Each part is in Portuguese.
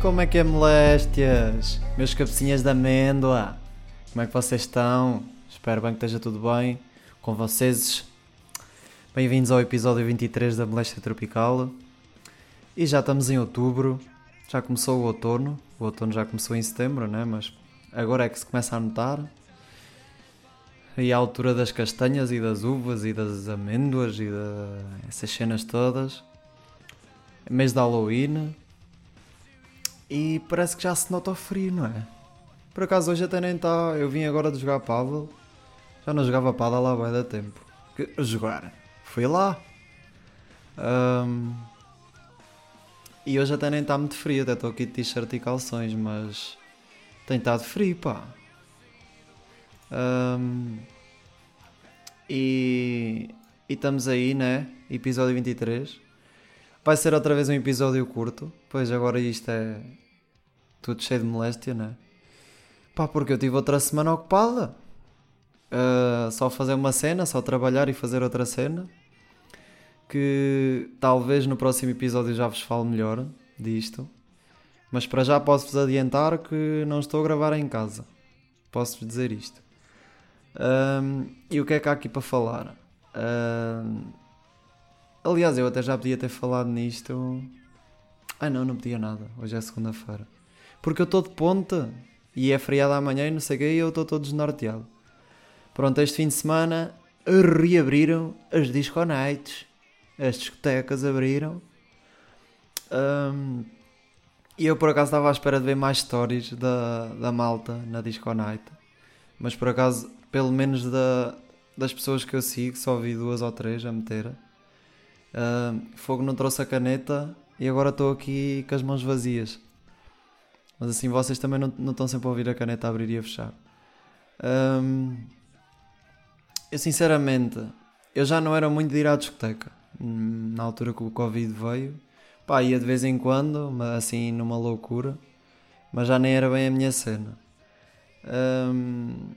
Como é que é, moléstias? Meus cabecinhas de amêndoa. Como é que vocês estão? Espero bem que esteja tudo bem com vocês. Bem-vindos ao episódio 23 da Moléstia Tropical. E já estamos em outubro. Já começou o outono. O outono já começou em setembro, né? Mas agora é que se começa a notar. E a altura das castanhas e das uvas e das amêndoas e de... essas cenas todas. Mês de Halloween. E parece que já se nota o frio, não é? Por acaso hoje até nem está. Eu vim agora de jogar paddle. Já não jogava paddle há bem da tempo. Que, jogar. Fui lá. Um, e hoje até nem está muito frio. Até estou aqui de t-shirt e calções, mas tem estado frio, pá. Um, e, e estamos aí, né? Episódio 23. Vai ser outra vez um episódio curto, pois agora isto é tudo cheio de moléstia, né? Pá, porque eu tive outra semana ocupada. Uh, só fazer uma cena, só trabalhar e fazer outra cena. Que talvez no próximo episódio já vos falo melhor disto. Mas para já posso-vos adiantar que não estou a gravar em casa. Posso-vos dizer isto. Um, e o que é que há aqui para falar? Um, Aliás, eu até já podia ter falado nisto. Ai não, não podia nada. Hoje é segunda-feira. Porque eu estou de ponta e é feriado amanhã e não sei o quê e eu estou todo desnorteado. Pronto, este fim de semana reabriram as disco nights. As discotecas abriram. Um, e eu por acaso estava à espera de ver mais stories da, da malta na disco night. Mas por acaso, pelo menos da, das pessoas que eu sigo, só vi duas ou três a meter. Uh, fogo não trouxe a caneta e agora estou aqui com as mãos vazias. Mas assim vocês também não, não estão sempre a ouvir a caneta abrir e a fechar. Um, eu sinceramente, eu já não era muito de ir à discoteca. Hum, na altura que o Covid veio, pá, ia de vez em quando, mas assim numa loucura. Mas já nem era bem a minha cena. Um,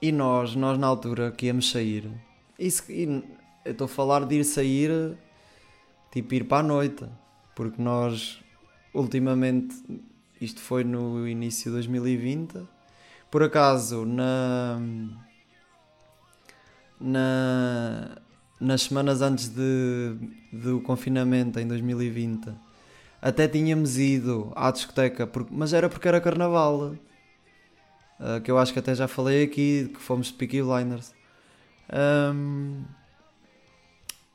e nós, nós na altura que íamos sair, isso, e eu estou a falar de ir sair, tipo ir para a noite, porque nós ultimamente, isto foi no início de 2020, por acaso na, na nas semanas antes de, do confinamento em 2020 até tínhamos ido à discoteca, mas era porque era carnaval. Uh, que eu acho que até já falei aqui, que fomos de Peaky Blinders. Um,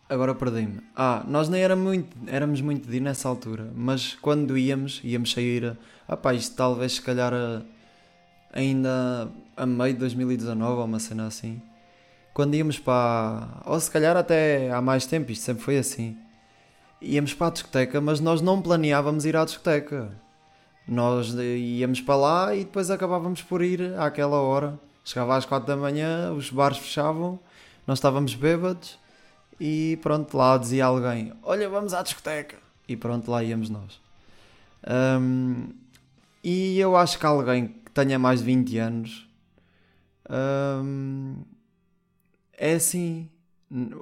Agora perdi-me. Ah, nós nem era muito, éramos muito de ir nessa altura, mas quando íamos, íamos sair. Ah pá, isto talvez se calhar a, ainda a meio de 2019 ou uma cena assim. Quando íamos para. Ou se calhar até há mais tempo, isto sempre foi assim. Íamos para a discoteca, mas nós não planeávamos ir à discoteca. Nós íamos para lá e depois acabávamos por ir àquela hora. Chegava às 4 da manhã, os bares fechavam, nós estávamos bêbados e pronto, lá dizia alguém: Olha, vamos à discoteca. E pronto, lá íamos nós. Um, e eu acho que alguém que tenha mais de 20 anos um, é assim.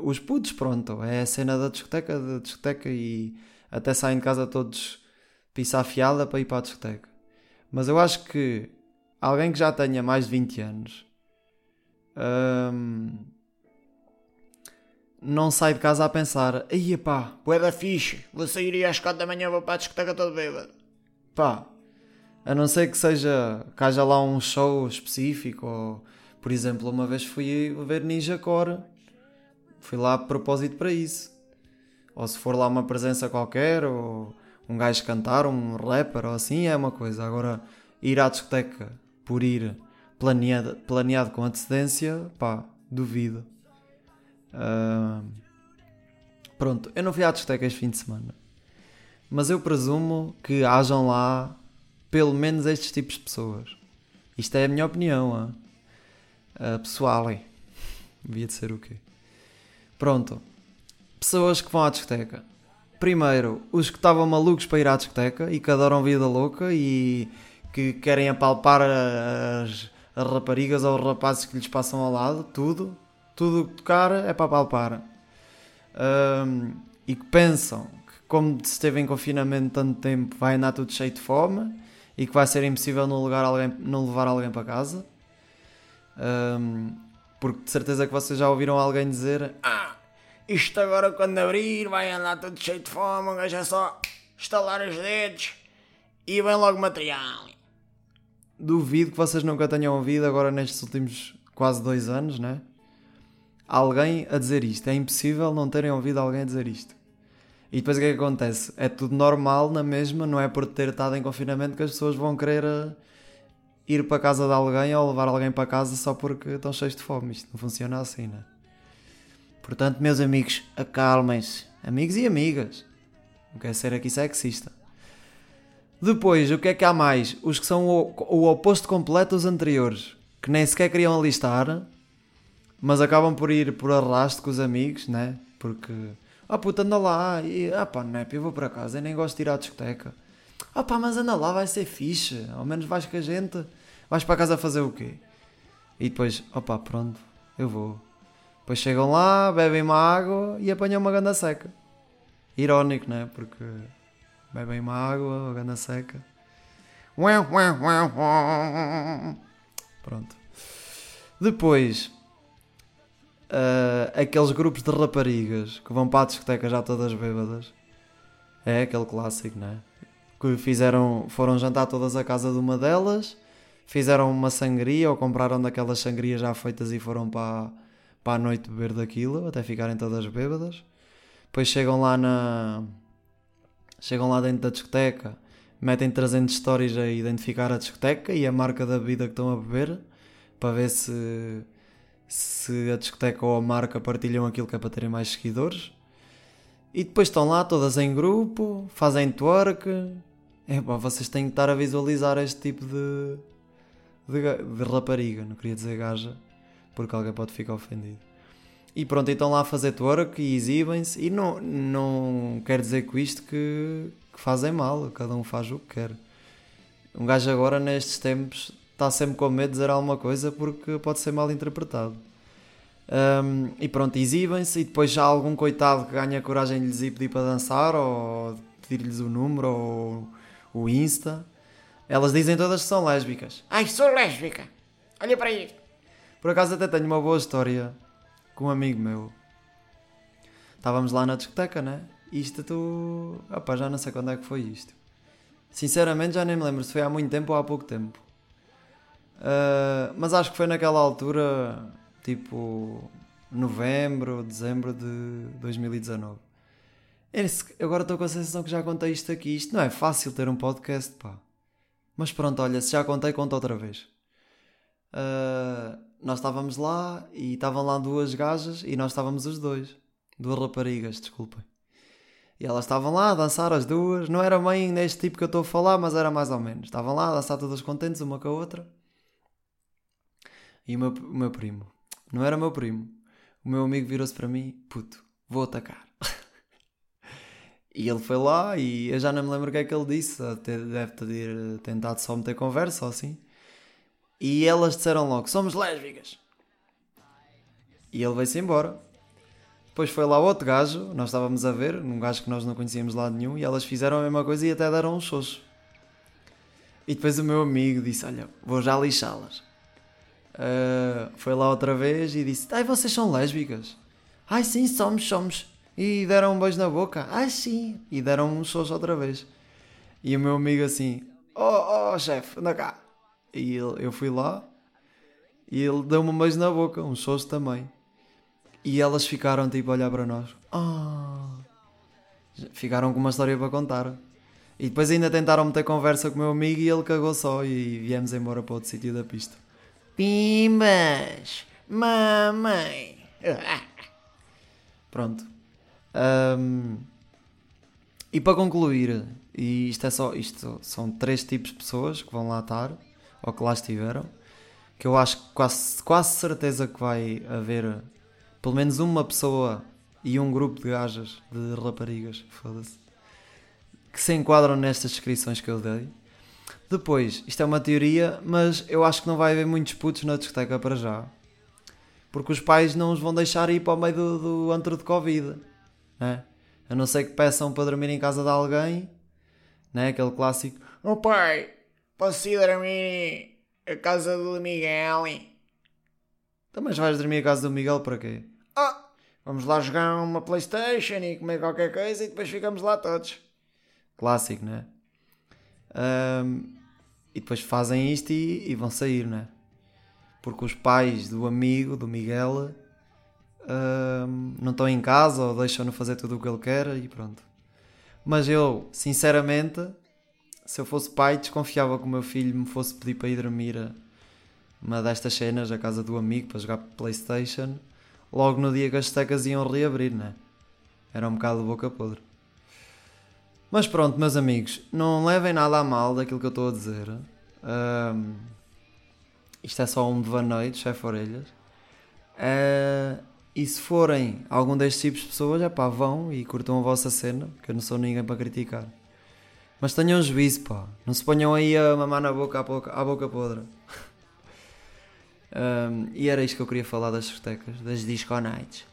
Os putos, pronto, é a cena da discoteca, da discoteca e até saem de casa todos pisar fiada para ir para a discoteca. Mas eu acho que alguém que já tenha mais de 20 anos um, não sai de casa a pensar, aí pá, bué da fixe, vou sair às 4 da manhã vou para a discoteca todo bêbado. Pá, a não ser que seja, que haja lá um show específico, ou, por exemplo, uma vez fui ver Ninja Core, fui lá a propósito para isso. Ou se for lá uma presença qualquer, ou um gajo cantar, um rapper, ou assim, é uma coisa. Agora, ir à discoteca por ir planeado, planeado com antecedência, pá, duvido. Uh, pronto, eu não fui à discoteca este fim de semana. Mas eu presumo que hajam lá pelo menos estes tipos de pessoas. Isto é a minha opinião. Uh, pessoal, hein? devia de ser o quê? Pronto. Pessoas que vão à discoteca. Primeiro, os que estavam malucos para ir à discoteca e que adoram vida louca e que querem apalpar as, as raparigas ou os rapazes que lhes passam ao lado, tudo tudo o que tocar é para palpar. Um, e que pensam que como se esteve em confinamento tanto tempo, vai andar tudo cheio de fome e que vai ser impossível não alguém, não levar alguém para casa. Um, porque de certeza que vocês já ouviram alguém dizer Ah, isto agora quando abrir vai andar tudo cheio de fome, um gajo é só estalar os dedos e vem logo material. duvido que vocês nunca tenham ouvido agora nestes últimos quase dois anos, né? Alguém a dizer isto. É impossível não terem ouvido alguém a dizer isto. E depois o que é que acontece? É tudo normal na mesma, não é por ter estado em confinamento que as pessoas vão querer eh, ir para a casa de alguém ou levar alguém para casa só porque estão cheios de fome. Isto não funciona assim, né? Portanto, meus amigos, acalmem-se. Amigos e amigas. Não quer ser aqui sexista. Depois, o que é que há mais? Os que são o, o oposto completo dos anteriores, que nem sequer queriam alistar, mas acabam por ir por arrasto com os amigos, né? Porque, ah puta, anda lá, e, ah pá, nep, eu vou para casa, eu nem gosto de ir à discoteca. Ah pá, mas anda lá, vai ser fixe, ao menos vais com a gente, vais para casa fazer o quê? E depois, opá, pronto, eu vou. Depois chegam lá, bebem uma água e apanham uma ganda seca. Irónico, né? Porque bebem uma água, uma ganda seca. Pronto. Depois, ah, aqueles grupos de raparigas que vão para a discoteca já todas bêbadas. É aquele clássico, não é? Que fizeram, foram jantar todas à casa de uma delas, fizeram uma sangria ou compraram daquelas sangrias já feitas e foram para, para a noite beber daquilo, até ficarem todas bêbadas. Depois chegam lá na. Chegam lá dentro da discoteca, metem 300 stories a identificar a discoteca e a marca da bebida que estão a beber para ver se, se a discoteca ou a marca partilham aquilo que é para terem mais seguidores. E depois estão lá todas em grupo, fazem twerk. Epá, vocês têm que estar a visualizar este tipo de, de, de rapariga, não queria dizer gaja, porque alguém pode ficar ofendido. E pronto, estão lá a fazer twerk e exibem-se. E não, não quer dizer com isto que, que fazem mal, cada um faz o que quer. Um gajo agora, nestes tempos, está sempre com medo de dizer alguma coisa porque pode ser mal interpretado. Um, e pronto, exibem-se e depois já há algum coitado que ganha coragem de lhes ir pedir para dançar ou pedir-lhes o número ou o Insta. Elas dizem todas que são lésbicas. Ai, sou lésbica. Olha para isto. Por acaso até tenho uma boa história com um amigo meu. Estávamos lá na discoteca, né? Isto tu. Opá, já não sei quando é que foi isto. Sinceramente já nem me lembro se foi há muito tempo ou há pouco tempo. Ah, mas acho que foi naquela altura, tipo novembro, dezembro de 2019. Esse- Agora estou com a sensação que já contei isto aqui. Isto não é fácil ter um podcast, pá. Mas pronto, olha, se já contei, conta outra vez. Uh, nós estávamos lá e estavam lá duas gajas e nós estávamos os dois. Duas raparigas, desculpem. E elas estavam lá a dançar as duas. Não era bem neste tipo que eu estou a falar, mas era mais ou menos. Estavam lá a dançar todas contentes, uma com a outra. E o meu, o meu primo. Não era meu primo. O meu amigo virou-se para mim: puto, vou atacar. e ele foi lá e eu já não me lembro o que é que ele disse. Deve ter tentado só meter conversa ou assim. E elas disseram logo: somos lésbicas. E ele veio-se embora. Depois foi lá outro gajo, nós estávamos a ver, um gajo que nós não conhecíamos de lado nenhum, e elas fizeram a mesma coisa e até deram um xoxo. E depois o meu amigo disse: Olha, vou já lixá-las. Ah, foi lá outra vez e disse: Ai, vocês são lésbicas? Ai, sim, somos, somos. E deram um beijo na boca? Ai, sim. E deram um xoxo outra vez. E o meu amigo assim: Oh, oh, chefe, anda cá. E ele- eu fui lá e ele deu-me um beijo na boca, um xoxo também. E elas ficaram tipo a olhar para nós. Ah. Ficaram com uma história para contar. E depois ainda tentaram meter conversa com o meu amigo e ele cagou só e viemos embora para outro sítio da pista. Pimbas. Mamãe. Pronto. Ahm, e para concluir, e isto é só, isto são três tipos de pessoas que vão lá estar, ou que lá estiveram, que eu acho quase, quase certeza que vai haver pelo menos uma pessoa e um grupo de gajas, de raparigas, foda-se, que se enquadram nestas descrições que eu dei. Depois, isto é uma teoria, mas eu acho que não vai haver muitos putos na discoteca para já. Porque os pais não os vão deixar ir para o meio do, do antro de Covid. Né? A não ser que peçam para dormir em casa de alguém, né? Aquele clássico. Oh pai, posso ir dormir a casa do Miguel? Então, vais dormir a casa do Miguel para quê? Oh, vamos lá jogar uma Playstation e comer qualquer coisa e depois ficamos lá todos. Clássico, né? Um, e depois fazem isto e, e, vão sair, né? Porque os pais do amigo, do Miguel, um, não estão em casa ou deixam-no fazer tudo o que ele quer e pronto. Mas eu, sinceramente, se eu fosse pai, desconfiava que o meu filho me fosse pedir para ir dormir a uma destas cenas, a casa do amigo, para jogar Playstation, logo no dia que as secas iam reabrir, né? Era um bocado boca podre. Mas pronto, meus amigos, não levem nada a mal daquilo que eu estou a dizer. Um, isto é só um devaneio de chefe orelhas. Uh, e se forem algum destes tipos de pessoas, é pá, vão e curtam a vossa cena, que eu não sou ninguém para criticar. Mas tenham juízo, pá. Não se ponham aí a mamar na boca à boca, à boca podre. um, e era isto que eu queria falar das discotecas, das disco nights.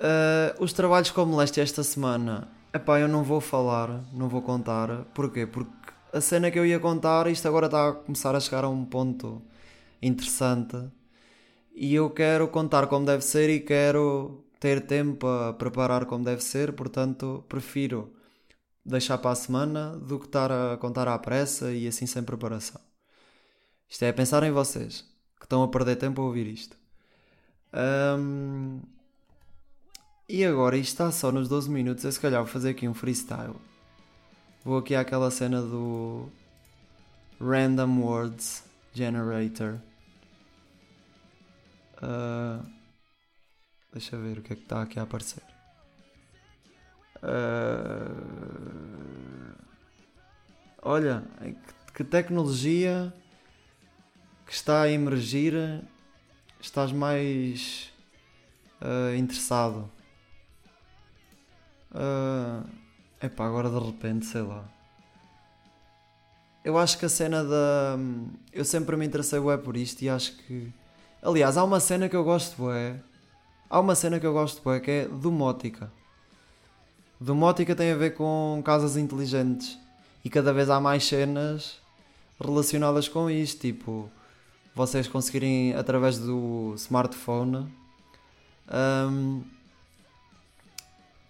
Uh, os trabalhos com moléstia esta semana Epá, eu não vou falar, não vou contar. Porquê? Porque a cena que eu ia contar, isto agora está a começar a chegar a um ponto interessante. E eu quero contar como deve ser e quero ter tempo a preparar como deve ser, portanto prefiro deixar para a semana do que estar a contar à pressa e assim sem preparação. Isto é pensar em vocês que estão a perder tempo a ouvir isto. Um, e agora, isto está só nos 12 minutos, eu se calhar vou fazer aqui um freestyle. Vou aqui àquela cena do Random Words Generator. Uh, deixa ver o que é que está aqui a aparecer. Uh, olha, que, tecnologia que está a emergir estás mais uh, interessado? Uh, epá, agora de repente, sei lá. Eu acho que a cena da. Eu sempre me interessei por isto e acho que. Aliás, há uma cena que eu gosto bué. Há uma cena que eu gosto bué que é domótica. Domótica tem a ver com casas inteligentes. E cada vez há mais cenas relacionadas com isto. Tipo, vocês conseguirem através do smartphone. Um,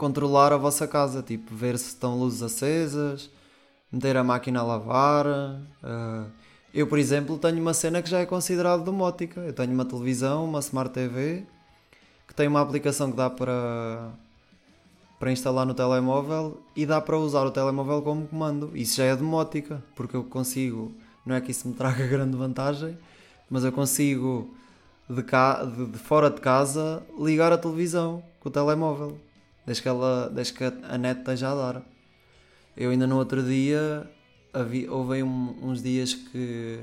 controlar a vossa casa, tipo ver se estão luzes acesas, meter a máquina a lavar. Uh, eu, por exemplo, tenho uma cena que já é considerada domótica. Eu tenho uma televisão, uma Smart TV, que tem uma aplicação que dá para, para instalar no telemóvel e dá para usar o telemóvel como comando. Isso já é domótica, porque eu consigo, não é que isso me traga grande vantagem, mas eu consigo de, de, de fora de casa ligar a televisão com o telemóvel desde que, ela, desde que a net esteja a dar. Eu ainda no outro dia, havia, houve um, uns dias que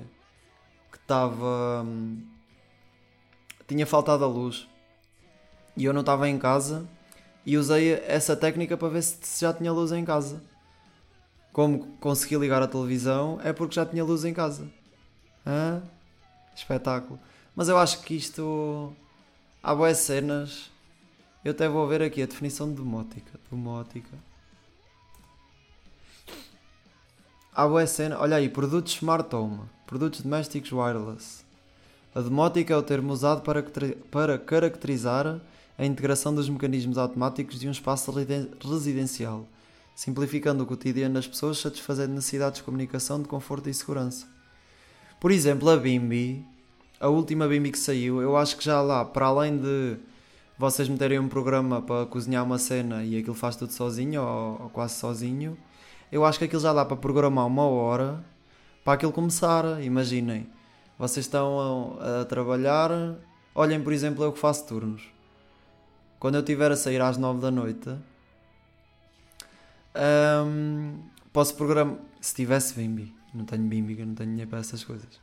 estava. Hum, tinha faltado a luz e eu não estava em casa e usei essa técnica para ver se já tinha luz em casa. Como consegui ligar a televisão é porque já tinha luz em casa. Hã? Espetáculo. Mas eu acho que isto. Há boas cenas eu até vou ver aqui a definição de domótica. Domótica. Há boa. Olha aí, produtos Smart Home. Produtos domésticos wireless. A domótica é o termo usado para, para caracterizar a integração dos mecanismos automáticos de um espaço residencial, simplificando o cotidiano das pessoas, satisfazendo necessidades de comunicação, de conforto e segurança. Por exemplo, a Bimbi, a última Bimbi que saiu, eu acho que já lá, para além de vocês meterem um programa para cozinhar uma cena e aquilo faz tudo sozinho ou, ou, quase sozinho, eu acho que aquilo já dá para programar uma hora para aquilo começar. Imaginem, vocês estão a, a trabalhar, olhem por exemplo, eu que faço turnos. Quando eu estiver a sair às 9 da noite, um, posso programar. Se tivesse Bimbi, não tenho Bimbi, não tenho dinheiro para essas coisas.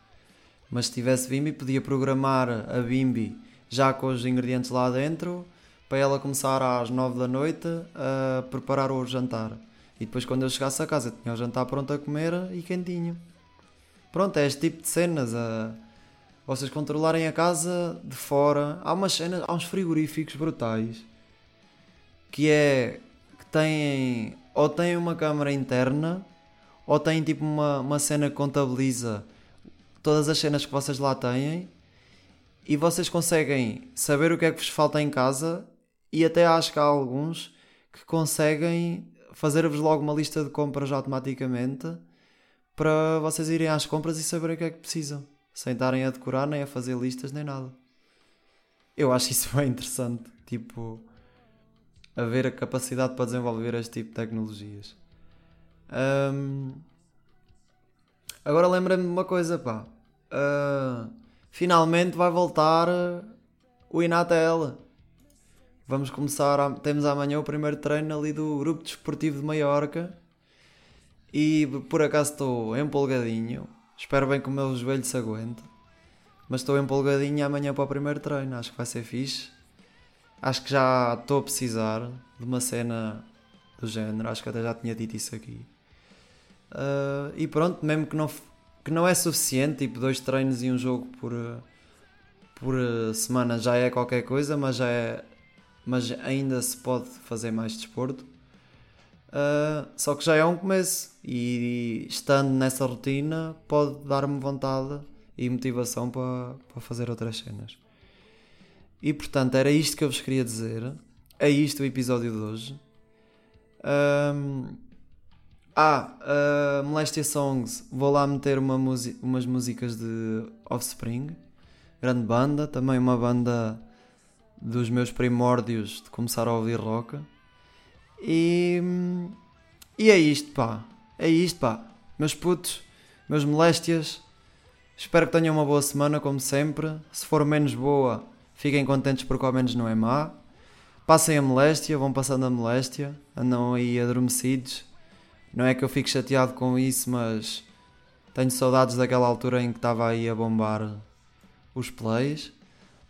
Mas se tivesse Bimbi, podia programar a Bimbi já com os ingredientes lá dentro, para ela começar às 9 da noite a preparar o jantar. E depois, quando eu chegasse a casa, tinha o jantar pronto a comer e quentinho. Pronto, é este tipo de cenas. A... Vocês controlarem a casa de fora. Há umas cenas, há uns frigoríficos brutais que é que têm ou têm uma câmara interna ou têm tipo uma, uma cena que contabiliza todas as cenas que vocês lá têm e vocês conseguem saber o que é que vos falta em casa e até acho que há alguns que conseguem fazer-vos logo uma lista de compras automaticamente para vocês irem às compras e saberem o que é que precisam, sem estarem a decorar, nem a fazer listas, nem nada. Eu acho isso bem interessante, tipo, haver a capacidade para desenvolver este tipo de tecnologias. Um, agora lembra-me de uma coisa, pá. Uh, finalmente vai voltar o Inatel. Vamos começar, a, temos amanhã o primeiro treino ali do Grupo Desportivo de Maiorca e por acaso estou empolgadinho. Espero bem que o meu joelho se aguente. Mas estou empolgadinho amanhã para o primeiro treino. Acho que vai ser fixe. Acho que já estou a precisar de uma cena do género. Acho que até já tinha dito isso aqui. Uh, e pronto, mesmo que não, que não é suficiente, tipo dois treinos e um jogo por, por semana já é qualquer coisa, mas já é mas ainda se pode fazer mais desporto. Uh, só que já é um começo e estando nessa rotina pode dar-me vontade e motivação para, para fazer outras cenas. E portanto era isto que eu vos queria dizer. É isto o episódio de hoje. Um, ah, uh, Molestia Songs, vou lá meter uma umas músicas de Offspring, grande banda, também uma banda dos meus primórdios de começar a ouvir rock. E, e é isto, pá. É isto, pá. Meus putos, meus moléstias. Espero que tenham uma boa semana, como sempre. Se for menos boa, fiquem contentes porque ao menos não é má. Passem a moléstia, vão passando a moléstia, andam aí adormecidos. Não é que eu fique chateado com isso, mas tenho saudades daquela altura em que estava aí a bombar os plays.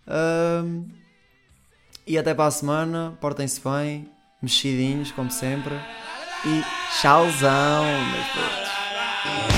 Um, e até para a semana, portem-se bem, mexidinhos como sempre. E tchauzão, meus putos.